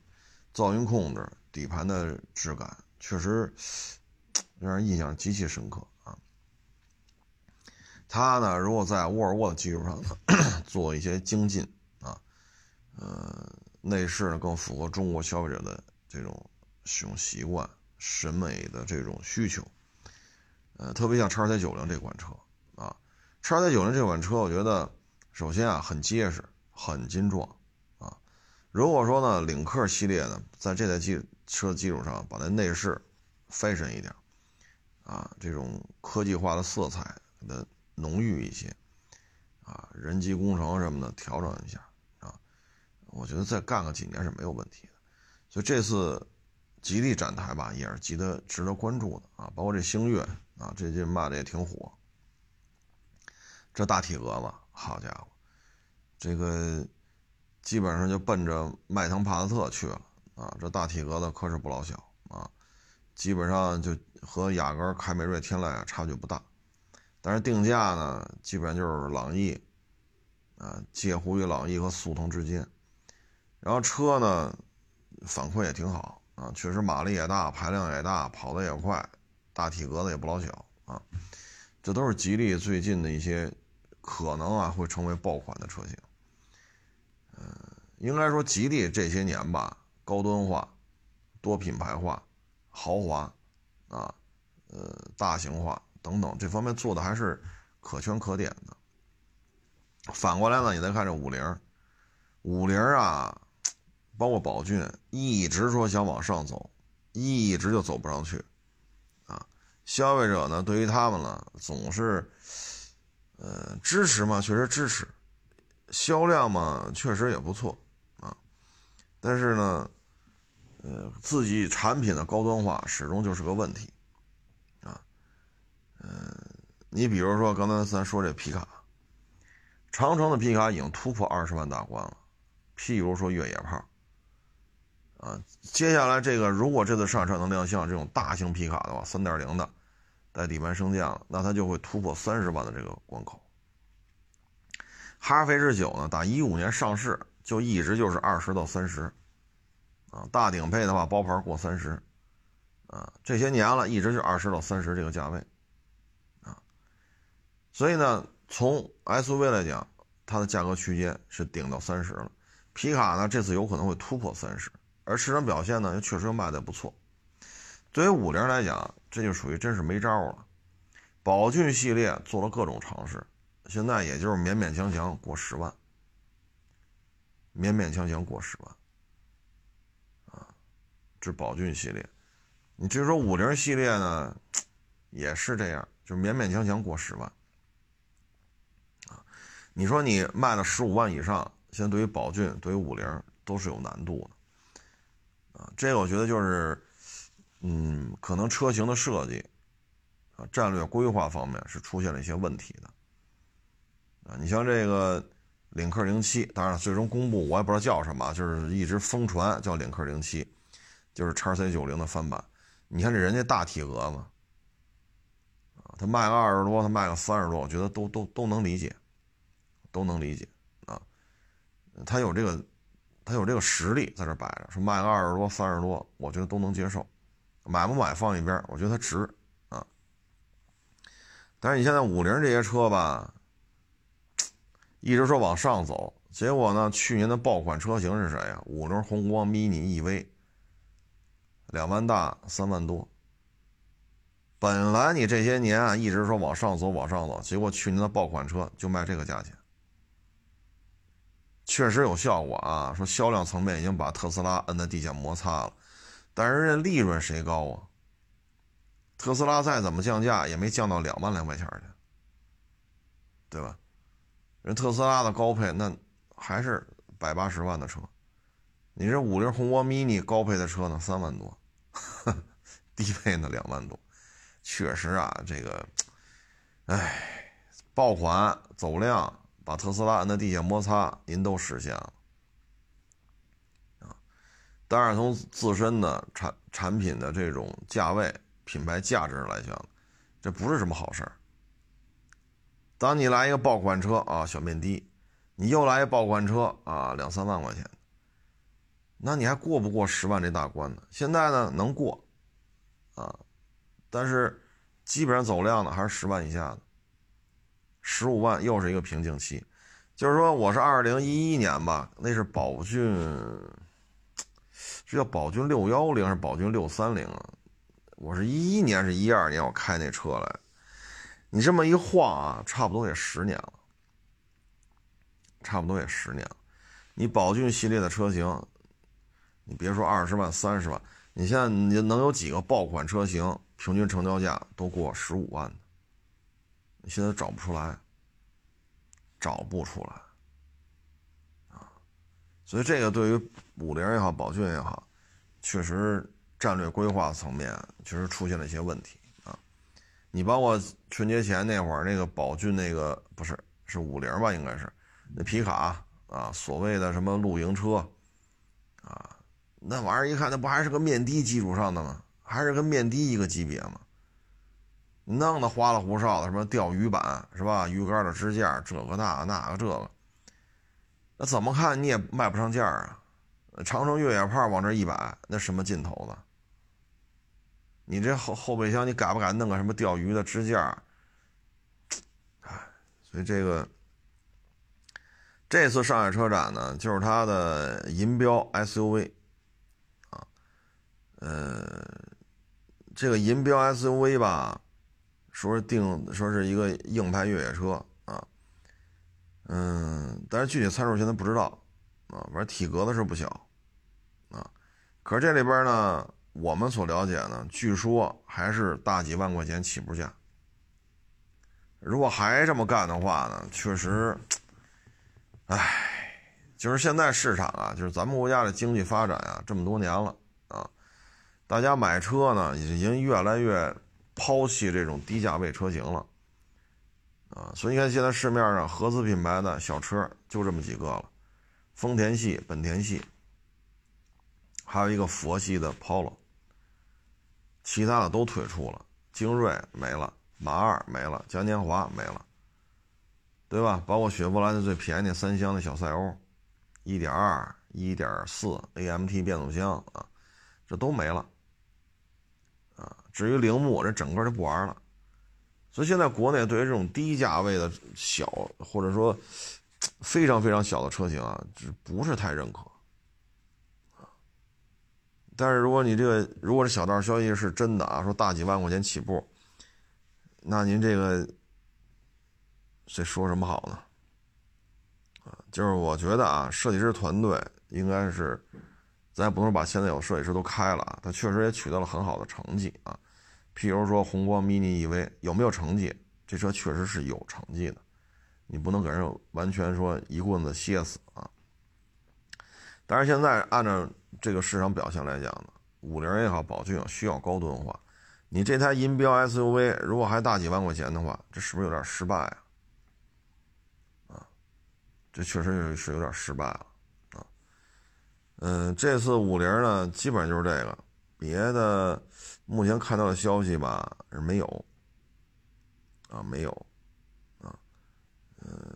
噪音控制、底盘的质感，确实让人印象极其深刻啊。它呢，如果在沃尔沃的基础上呢，做一些精进啊，呃，内饰呢更符合中国消费者的这种使用习惯、审美的这种需求，呃，特别像叉 C 九零这款车啊，叉 C 九零这款车，我觉得首先啊很结实。很精壮，啊，如果说呢，领克系列呢，在这台基车基础上，把那内饰 fashion 一点，啊，这种科技化的色彩的浓郁一些，啊，人机工程什么的调整一下，我觉得再干个几年是没有问题的。所以这次吉利展台吧，也是值得值得关注的啊，包括这星越啊，最近卖的也挺火，这大体格子，好家伙！这个基本上就奔着迈腾、帕萨特去了啊！这大体格子可是不老小啊，基本上就和雅阁、凯美瑞、天籁啊差距不大，但是定价呢，基本上就是朗逸啊，介乎于朗逸和速腾之间。然后车呢，反馈也挺好啊，确实马力也大，排量也大，跑得也快，大体格子也不老小啊。这都是吉利最近的一些可能啊会成为爆款的车型。嗯，应该说吉利这些年吧，高端化、多品牌化、豪华，啊，呃，大型化等等这方面做的还是可圈可点的。反过来呢，你再看这五菱，五菱啊，包括宝骏，一直说想往上走，一直就走不上去，啊，消费者呢对于他们呢总是，呃，支持嘛，确实支持，销量嘛确实也不错，啊，但是呢，呃，自己产品的高端化始终就是个问题，啊，嗯，你比如说刚才咱说这皮卡，长城的皮卡已经突破二十万大关了，譬如说越野炮。啊，接下来这个如果这次上车能亮相这种大型皮卡的话，三点零的带底盘升降，那它就会突破三十万的这个关口。哈弗 H 九呢，打一五年上市就一直就是二十到三十，啊，大顶配的话包牌过三十，啊，这些年了一直就二十到三十这个价位，啊，所以呢，从 SUV 来讲，它的价格区间是顶到三十了，皮卡呢这次有可能会突破三十。而市场表现呢，又确实又卖的不错。对于五菱来讲，这就属于真是没招了。宝骏系列做了各种尝试，现在也就是勉勉强强过十万，勉勉强强过十万。啊，这宝骏系列。你至于说五菱系列呢，也是这样，就勉勉强强过十万。啊，你说你卖了十五万以上，现在对于宝骏、对于五菱都是有难度的。这个我觉得就是，嗯，可能车型的设计，啊，战略规划方面是出现了一些问题的。啊，你像这个领克零七，当然最终公布我也不知道叫什么，就是一直疯传叫领克零七，就是叉 C 九零的翻版。你看这人家大体格子，啊，他卖个二十多，他卖个三十多，我觉得都都都能理解，都能理解啊，他有这个。他有这个实力在这摆着，说卖个二十多、三十多，我觉得都能接受。买不买放一边，我觉得它值啊。但是你现在五菱这些车吧，一直说往上走，结果呢，去年的爆款车型是谁呀？五菱宏光 mini EV，两万大三万多。本来你这些年啊，一直说往上走往上走，结果去年的爆款车就卖这个价钱。确实有效果啊！说销量层面已经把特斯拉摁在地下摩擦了，但是人家利润谁高啊？特斯拉再怎么降价也没降到两万来块钱去，对吧？人特斯拉的高配那还是百八十万的车，你这五菱宏光 mini 高配的车呢三万多，低配呢两万多，确实啊，这个，哎，爆款走量。把特斯拉摁在地下摩擦，您都实现了啊！当然，从自身的产产品的这种价位、品牌价值来讲，这不是什么好事儿。当你来一个爆款车啊，小面的，你又来一爆款车啊，两三万块钱，那你还过不过十万这大关呢？现在呢，能过啊，但是基本上走量的还是十万以下的。十五万又是一个瓶颈期，就是说我是二零一一年吧，那是宝骏，这叫宝骏六幺零还是宝骏六三零啊？我是一一年是一二年我开那车来，你这么一晃啊，差不多也十年了，差不多也十年了。你宝骏系列的车型，你别说二十万三十万，你现在你能有几个爆款车型平均成交价都过十五万的？你现在找不出来，找不出来啊！所以这个对于五菱也好，宝骏也好，确实战略规划层面确实出现了一些问题啊！你包括春节前那会儿，那个宝骏那个不是是五菱吧？应该是那皮卡啊，所谓的什么露营车啊，那玩意儿一看，那不还是个面的基础上的吗？还是跟面的一个级别吗？弄得花里胡哨的，什么钓鱼板是吧？鱼竿的支架，这个那个那个这个，那怎么看你也卖不上价啊？长城越野炮往这一摆，那什么劲头子？你这后后备箱，你敢不敢弄个什么钓鱼的支架？哎，所以这个这次上海车展呢，就是它的银标 SUV 啊，呃，这个银标 SUV 吧。说是定说是一个硬派越野车啊，嗯，但是具体参数现在不知道啊，反正体格子是不小啊可是这里边呢，我们所了解呢，据说还是大几万块钱起步价。如果还这么干的话呢，确实，唉，就是现在市场啊，就是咱们国家的经济发展啊，这么多年了啊，大家买车呢，已经越来越抛弃这种低价位车型了。啊，所以你看现在市面上合资品牌的小车就这么几个了，丰田系、本田系，还有一个佛系的 Polo，其他的都退出了，精锐没了，马二没了，嘉年华没了，对吧？包括雪佛兰的最便宜的三厢的小赛欧，1.2、1.4 AMT 变速箱啊，这都没了。至于铃木，这整个就不玩了。所以现在国内对于这种低价位的小或者说非常非常小的车型啊，不是太认可但是如果你这个如果这小道消息是真的啊，说大几万块钱起步，那您这个这说什么好呢？啊，就是我觉得啊，设计师团队应该是，咱也不能把现在有设计师都开了啊，他确实也取得了很好的成绩啊。譬如说宏光 mini EV 有没有成绩？这车确实是有成绩的，你不能给人完全说一棍子歇死啊。但是现在按照这个市场表现来讲呢，五菱也好，宝骏也需要高端化。你这台银标 SUV 如果还大几万块钱的话，这是不是有点失败啊？啊，这确实是有点失败了啊。嗯，这次五菱呢，基本就是这个，别的。目前看到的消息吧是没有，啊没有，啊，嗯，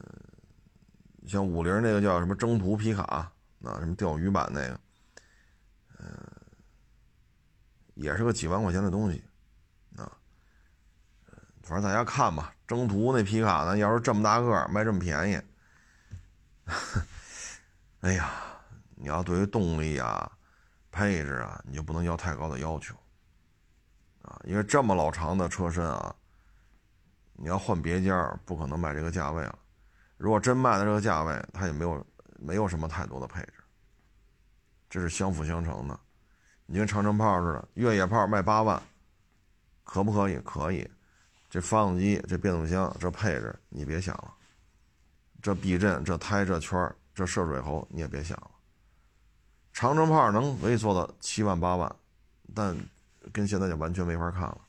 像五菱那个叫什么征途皮卡啊，什么钓鱼版那个，嗯，也是个几万块钱的东西，啊，反正大家看吧，征途那皮卡呢，要是这么大个卖这么便宜，哎呀，你要对于动力啊、配置啊，你就不能要太高的要求。啊，因为这么老长的车身啊，你要换别件不可能卖这个价位了。如果真卖的这个价位，它也没有没有什么太多的配置，这是相辅相成的。你跟长城炮似的，越野炮卖八万，可不可以？可以。这发动机、这变速箱、这配置，你别想了。这避震、这胎、这圈、这涉水喉，你也别想了。长城炮能可以做到七万八万，但。跟现在就完全没法看了，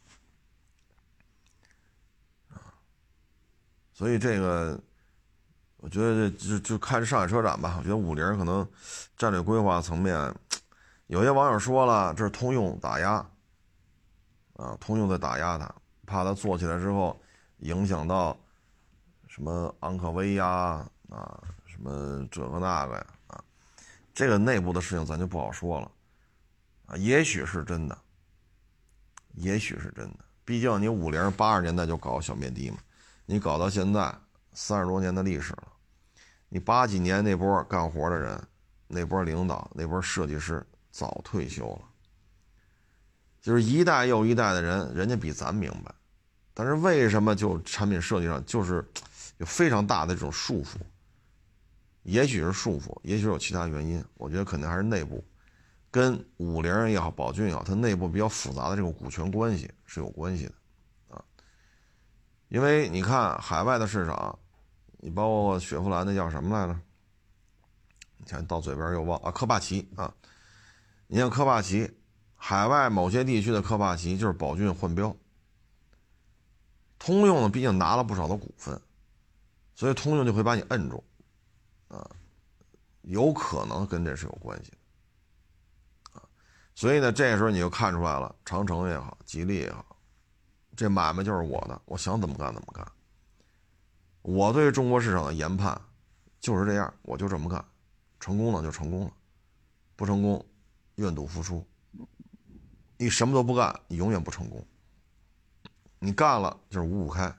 啊，所以这个，我觉得这就就看上海车展吧。我觉得五菱可能战略规划层面，有些网友说了，这是通用打压，啊，通用在打压它，怕它做起来之后影响到什么昂科威呀，啊，什么这个那个呀，啊，这个内部的事情咱就不好说了，啊，也许是真的。也许是真的，毕竟你五菱八十年代就搞小面的嘛，你搞到现在三十多年的历史了，你八几年那波干活的人，那波领导，那波设计师早退休了，就是一代又一代的人，人家比咱明白，但是为什么就产品设计上就是有非常大的这种束缚？也许是束缚，也许有其他原因，我觉得肯定还是内部。跟五菱也好，宝骏也好，它内部比较复杂的这个股权关系是有关系的，啊，因为你看海外的市场，你包括雪佛兰那叫什么来着？你看到嘴边又忘啊，科帕奇啊，你像科帕奇，海外某些地区的科帕奇就是宝骏换标，通用呢毕竟拿了不少的股份，所以通用就会把你摁住，啊，有可能跟这是有关系。所以呢，这时候你就看出来了，长城也好，吉利也好，这买卖就是我的，我想怎么干怎么干。我对中国市场的研判就是这样，我就这么干，成功了就成功了，不成功，愿赌服输。你什么都不干，你永远不成功。你干了就是五五开，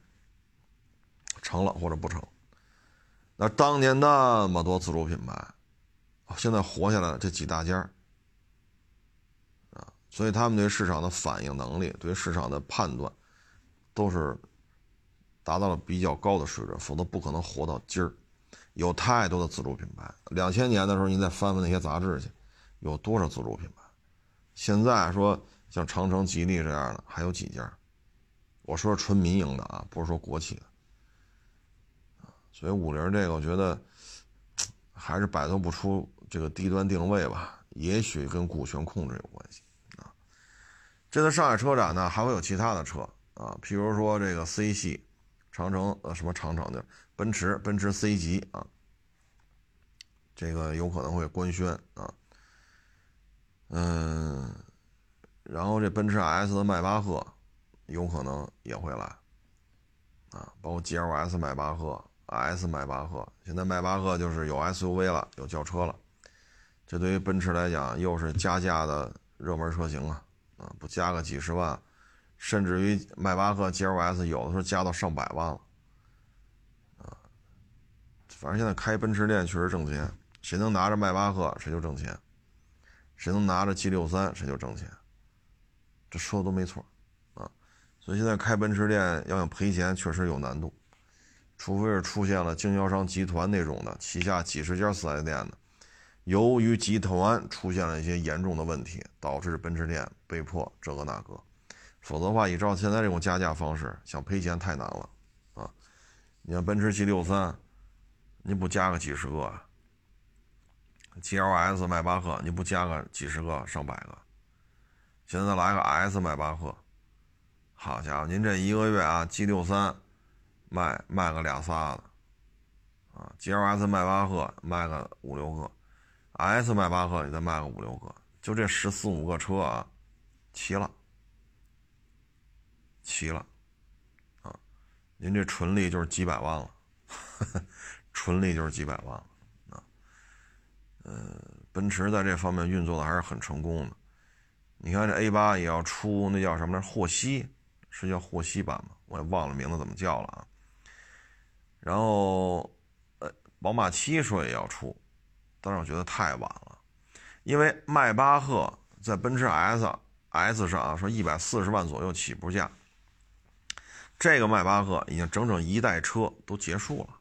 成了或者不成。那当年那么多自主品牌，现在活下来这几大家。所以他们对市场的反应能力、对市场的判断，都是达到了比较高的水准，否则不可能活到今儿。有太多的自主品牌，两千年的时候，你再翻翻那些杂志去，有多少自主品牌？现在说像长城、吉利这样的还有几家？我说纯民营的啊，不是说国企的。所以五菱这个，我觉得还是摆脱不出这个低端定位吧，也许跟股权控制有关系。这次上海车展呢，还会有其他的车啊，譬如说这个 C 系，长城呃什么长城的奔驰，奔驰 C 级啊，这个有可能会官宣啊。嗯，然后这奔驰 S 的迈巴赫有可能也会来啊，包括 GLS 迈巴赫。S 迈巴赫现在迈巴赫就是有 SUV 了，有轿车了，这对于奔驰来讲又是加价的热门车型啊！啊，不加个几十万，甚至于迈巴赫 GLS 有的时候加到上百万了，啊，反正现在开奔驰店确实挣钱，谁能拿着迈巴赫谁就挣钱，谁能拿着 G 六三谁就挣钱，这说的都没错，啊，所以现在开奔驰店要想赔钱确实有难度。除非是出现了经销商集团那种的旗下几十家四 S 店的，由于集团出现了一些严重的问题，导致奔驰店被迫这个那个，否则的话，依照现在这种加价方式，想赔钱太难了啊！你像奔驰 G 六三，你不加个几十个；GLS 迈巴赫，你不加个几十个、上百个。现在来个 S 迈巴赫，好家伙，您这一个月啊，G 六三。卖卖个俩仨的，啊，G L S 迈巴赫卖个五六个，S 迈巴赫你再卖个五六个，就这十四五个车啊，齐了，齐了，啊，您这纯利就是几百万了，纯利就是几百万了，啊，呃，奔驰在这方面运作的还是很成功的，你看这 A 八也要出那叫什么来，霍希是叫霍希版吗？我也忘了名字怎么叫了啊。然后，呃，宝马七说也要出，但是我觉得太晚了，因为迈巴赫在奔驰 S S 上啊说一百四十万左右起步价，这个迈巴赫已经整整一代车都结束了，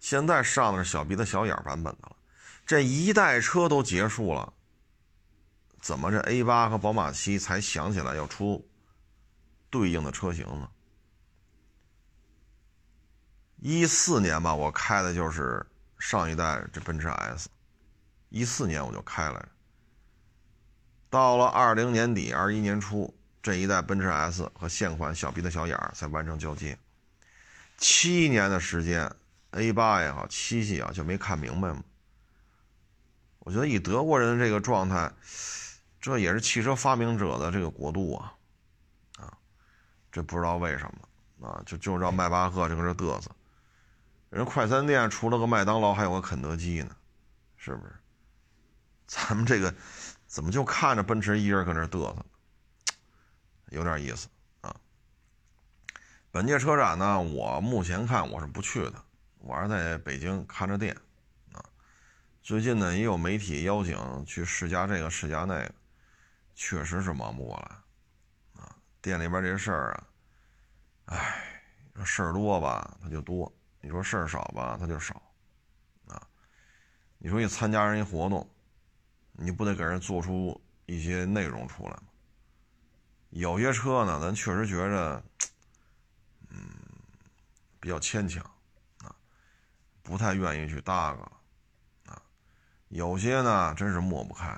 现在上的是小鼻子小眼版本的了，这一代车都结束了，怎么这 A 八和宝马七才想起来要出对应的车型呢？一四年吧，我开的就是上一代这奔驰 S，一四年我就开了。到了二零年底、二一年初，这一代奔驰 S 和现款小鼻子小眼儿才完成交接。七年的时间，A 八也好，七系啊，就没看明白吗？我觉得以德国人这个状态，这也是汽车发明者的这个国度啊，啊，这不知道为什么啊，就就让迈巴赫就搁这嘚瑟。人快餐店除了个麦当劳，还有个肯德基呢，是不是？咱们这个怎么就看着奔驰一人搁那嘚瑟，有点意思啊。本届车展呢，我目前看我是不去的，我是在北京看着店啊。最近呢，也有媒体邀请去试驾这个试驾那个，确实是忙不过来啊。店里边这事儿啊，哎，事儿多吧，它就多。你说事儿少吧，他就少，啊，你说你参加人家活动，你不得给人做出一些内容出来吗？有些车呢，咱确实觉着，嗯，比较牵强，啊，不太愿意去搭个，啊，有些呢，真是抹不开，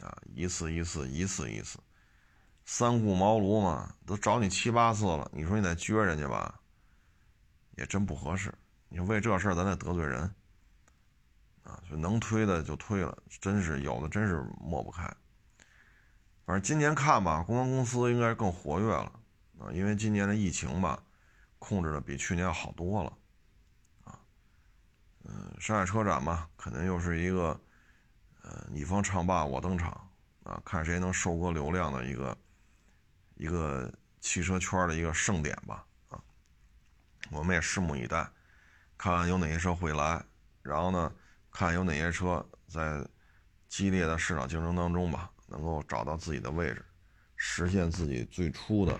啊，一次一次，一次一次，三顾茅庐嘛，都找你七八次了，你说你再撅人家吧？也真不合适，你为这事儿咱再得罪人，啊，就能推的就推了，真是有的真是抹不开。反正今年看吧，公关公司应该更活跃了，啊，因为今年的疫情吧，控制的比去年要好多了，啊，嗯，上海车展嘛，肯定又是一个，呃，你方唱罢我登场，啊，看谁能收割流量的一个，一个汽车圈的一个盛典吧啊。我们也拭目以待，看看有哪些车会来，然后呢，看有哪些车在激烈的市场竞争当中吧，能够找到自己的位置，实现自己最初的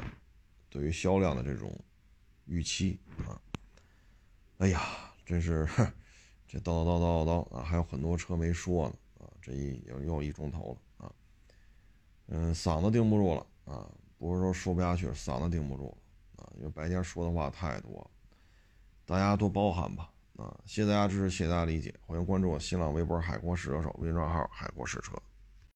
对于销量的这种预期啊。哎呀，真是 这叨叨叨叨叨叨啊，还有很多车没说呢啊，这一又又一钟头了啊。嗯，嗓子顶不住了啊，不是说说不下去，嗓子顶不住了啊，因为白天说的话太多了，大家多包涵吧啊！谢谢大家支持，谢谢大家理解，欢迎关注我新浪微博“海阔试车手”微信账号“海阔试车”。